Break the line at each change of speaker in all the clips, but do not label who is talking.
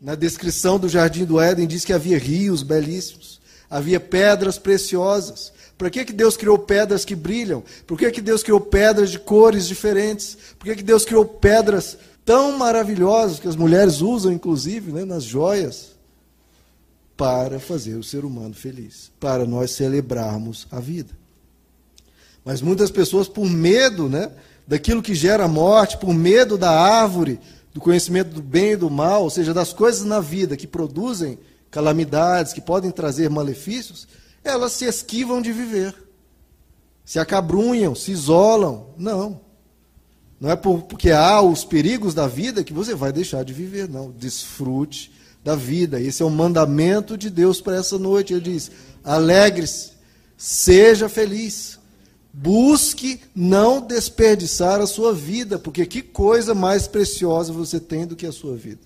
Na descrição do jardim do Éden diz que havia rios belíssimos, havia pedras preciosas. Por que, que Deus criou pedras que brilham? Por que, que Deus criou pedras de cores diferentes? Por que, que Deus criou pedras tão maravilhosas que as mulheres usam, inclusive, né, nas joias? Para fazer o ser humano feliz, para nós celebrarmos a vida. Mas muitas pessoas, por medo né, daquilo que gera morte, por medo da árvore, do conhecimento do bem e do mal, ou seja, das coisas na vida que produzem calamidades, que podem trazer malefícios, elas se esquivam de viver. Se acabrunham, se isolam. Não. Não é porque há os perigos da vida que você vai deixar de viver, não. Desfrute da vida. Esse é o mandamento de Deus para essa noite. Ele diz: alegre-se, seja feliz. Busque não desperdiçar a sua vida, porque que coisa mais preciosa você tem do que a sua vida.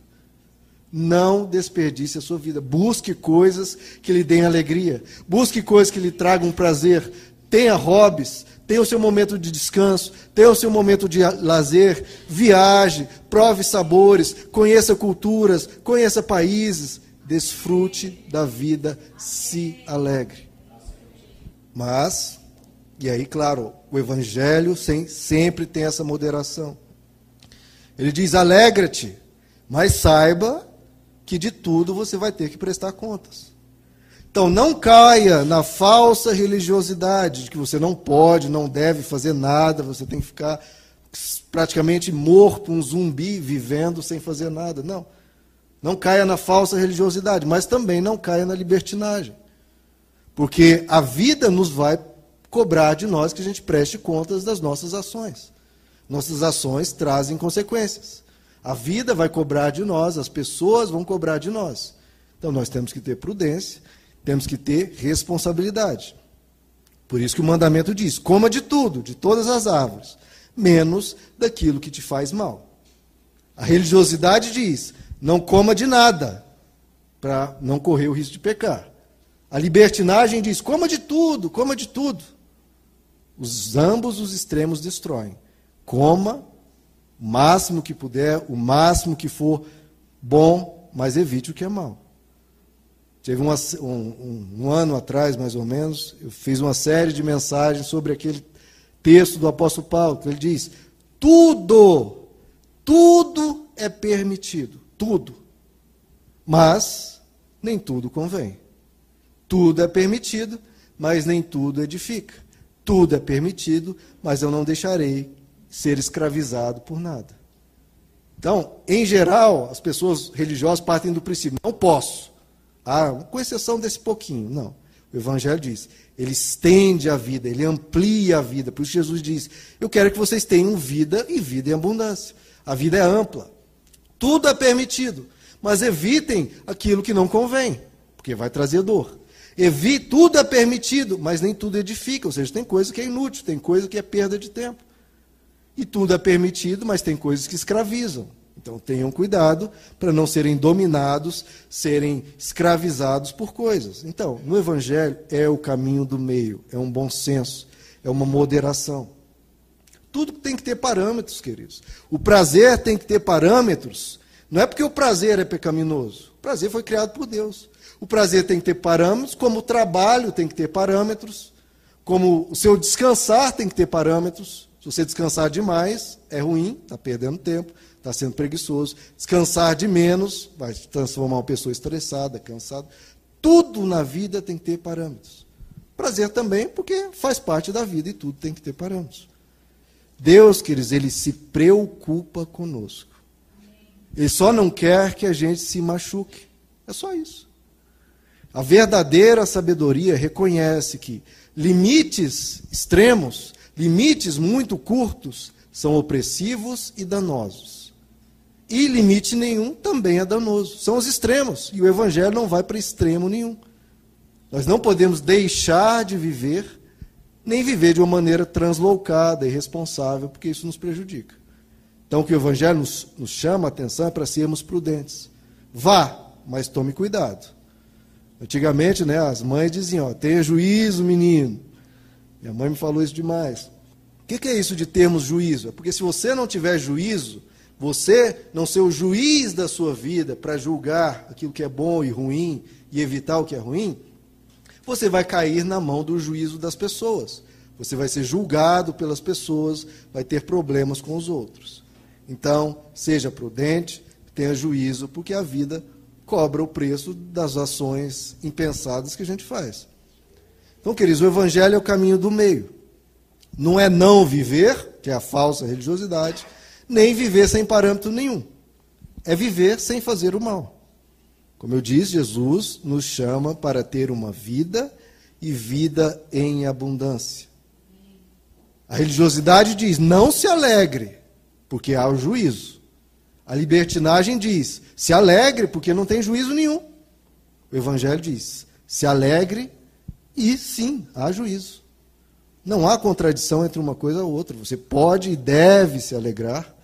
Não desperdice a sua vida. Busque coisas que lhe deem alegria. Busque coisas que lhe tragam prazer. Tenha hobbies. Tenha o seu momento de descanso. Tenha o seu momento de lazer. Viaje. Prove sabores. Conheça culturas. Conheça países. Desfrute da vida. Se alegre. Mas e aí, claro, o Evangelho sem, sempre tem essa moderação. Ele diz: alegra-te, mas saiba que de tudo você vai ter que prestar contas. Então, não caia na falsa religiosidade de que você não pode, não deve fazer nada, você tem que ficar praticamente morto, um zumbi vivendo sem fazer nada. Não. Não caia na falsa religiosidade, mas também não caia na libertinagem. Porque a vida nos vai cobrar de nós que a gente preste contas das nossas ações. Nossas ações trazem consequências. A vida vai cobrar de nós, as pessoas vão cobrar de nós. Então nós temos que ter prudência, temos que ter responsabilidade. Por isso que o mandamento diz: coma de tudo, de todas as árvores, menos daquilo que te faz mal. A religiosidade diz: não coma de nada, para não correr o risco de pecar. A libertinagem diz: coma de tudo, coma de tudo. Os ambos os extremos destroem. Coma o máximo que puder, o máximo que for bom, mas evite o que é mal. Teve uma, um, um, um, ano atrás, mais ou menos, eu fiz uma série de mensagens sobre aquele texto do apóstolo Paulo, que ele diz: tudo, tudo é permitido, tudo. Mas nem tudo convém. Tudo é permitido, mas nem tudo edifica. Tudo é permitido, mas eu não deixarei ser escravizado por nada. Então, em geral, as pessoas religiosas partem do princípio: não posso. Ah, com exceção desse pouquinho. Não. O Evangelho diz: ele estende a vida, ele amplia a vida. Por isso, Jesus diz: eu quero que vocês tenham vida e vida em abundância. A vida é ampla. Tudo é permitido. Mas evitem aquilo que não convém, porque vai trazer dor. Evite, tudo é permitido, mas nem tudo edifica. Ou seja, tem coisa que é inútil, tem coisa que é perda de tempo. E tudo é permitido, mas tem coisas que escravizam. Então tenham cuidado para não serem dominados, serem escravizados por coisas. Então, no Evangelho é o caminho do meio, é um bom senso, é uma moderação. Tudo tem que ter parâmetros, queridos. O prazer tem que ter parâmetros. Não é porque o prazer é pecaminoso. O prazer foi criado por Deus. O prazer tem que ter parâmetros, como o trabalho tem que ter parâmetros, como o seu descansar tem que ter parâmetros. Se você descansar demais, é ruim, está perdendo tempo, está sendo preguiçoso. Descansar de menos, vai transformar uma pessoa estressada, cansada. Tudo na vida tem que ter parâmetros. Prazer também, porque faz parte da vida e tudo tem que ter parâmetros. Deus, queridos, ele se preocupa conosco. Ele só não quer que a gente se machuque. É só isso. A verdadeira sabedoria reconhece que limites extremos, limites muito curtos, são opressivos e danosos. E limite nenhum também é danoso. São os extremos. E o Evangelho não vai para extremo nenhum. Nós não podemos deixar de viver, nem viver de uma maneira translocada e irresponsável, porque isso nos prejudica. Então, o que o Evangelho nos, nos chama a atenção é para sermos prudentes. Vá, mas tome cuidado. Antigamente, né, as mães diziam, ó, tenha juízo, menino. Minha mãe me falou isso demais. O que, que é isso de termos juízo? É porque se você não tiver juízo, você não ser o juiz da sua vida para julgar aquilo que é bom e ruim e evitar o que é ruim, você vai cair na mão do juízo das pessoas. Você vai ser julgado pelas pessoas, vai ter problemas com os outros. Então, seja prudente, tenha juízo, porque a vida cobra o preço das ações impensadas que a gente faz. Então, queridos, o evangelho é o caminho do meio. Não é não viver, que é a falsa religiosidade, nem viver sem parâmetro nenhum. É viver sem fazer o mal. Como eu disse, Jesus nos chama para ter uma vida e vida em abundância. A religiosidade diz: não se alegre, porque há o juízo. A libertinagem diz: se alegre, porque não tem juízo nenhum. O Evangelho diz: se alegre e sim, há juízo. Não há contradição entre uma coisa e outra. Você pode e deve se alegrar,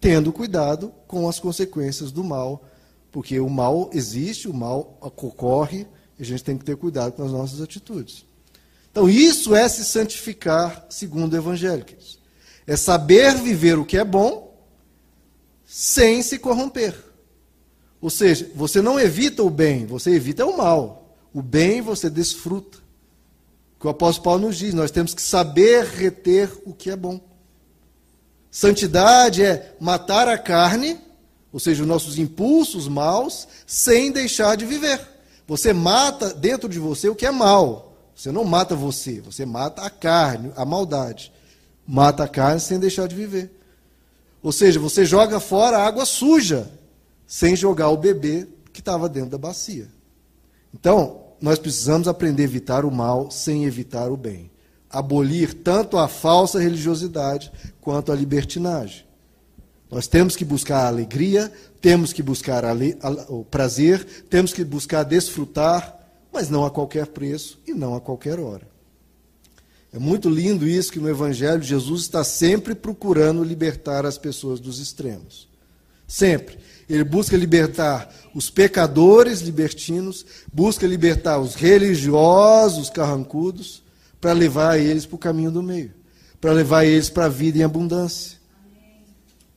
tendo cuidado com as consequências do mal, porque o mal existe, o mal ocorre, e a gente tem que ter cuidado com as nossas atitudes. Então, isso é se santificar segundo o Evangelho. É saber viver o que é bom sem se corromper. Ou seja, você não evita o bem, você evita o mal. O bem você desfruta que o apóstolo Paulo nos diz, nós temos que saber reter o que é bom. Santidade é matar a carne, ou seja, os nossos impulsos maus, sem deixar de viver. Você mata dentro de você o que é mal. Você não mata você, você mata a carne, a maldade. Mata a carne sem deixar de viver. Ou seja, você joga fora a água suja, sem jogar o bebê que estava dentro da bacia. Então, nós precisamos aprender a evitar o mal sem evitar o bem. Abolir tanto a falsa religiosidade quanto a libertinagem. Nós temos que buscar a alegria, temos que buscar o prazer, temos que buscar desfrutar, mas não a qualquer preço e não a qualquer hora. É muito lindo isso que no Evangelho Jesus está sempre procurando libertar as pessoas dos extremos. Sempre. Ele busca libertar os pecadores libertinos, busca libertar os religiosos carrancudos, para levar eles para o caminho do meio, para levar eles para a vida em abundância.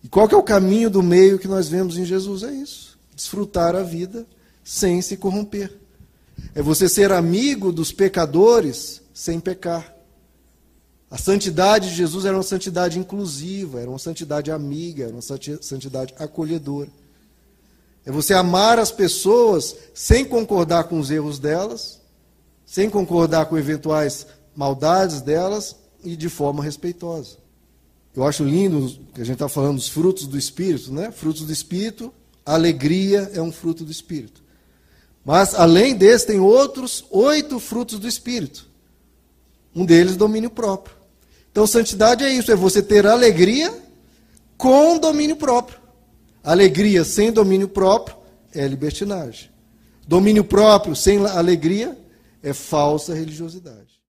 E qual que é o caminho do meio que nós vemos em Jesus? É isso: desfrutar a vida sem se corromper. É você ser amigo dos pecadores sem pecar. A santidade de Jesus era uma santidade inclusiva, era uma santidade amiga, era uma santidade acolhedora. É você amar as pessoas sem concordar com os erros delas, sem concordar com eventuais maldades delas e de forma respeitosa. Eu acho lindo que a gente está falando dos frutos do Espírito, né? Frutos do Espírito, alegria é um fruto do Espírito. Mas, além desse, tem outros oito frutos do Espírito. Um deles, domínio próprio. Então, santidade é isso: é você ter alegria com domínio próprio. Alegria sem domínio próprio é libertinagem. Domínio próprio sem alegria é falsa religiosidade.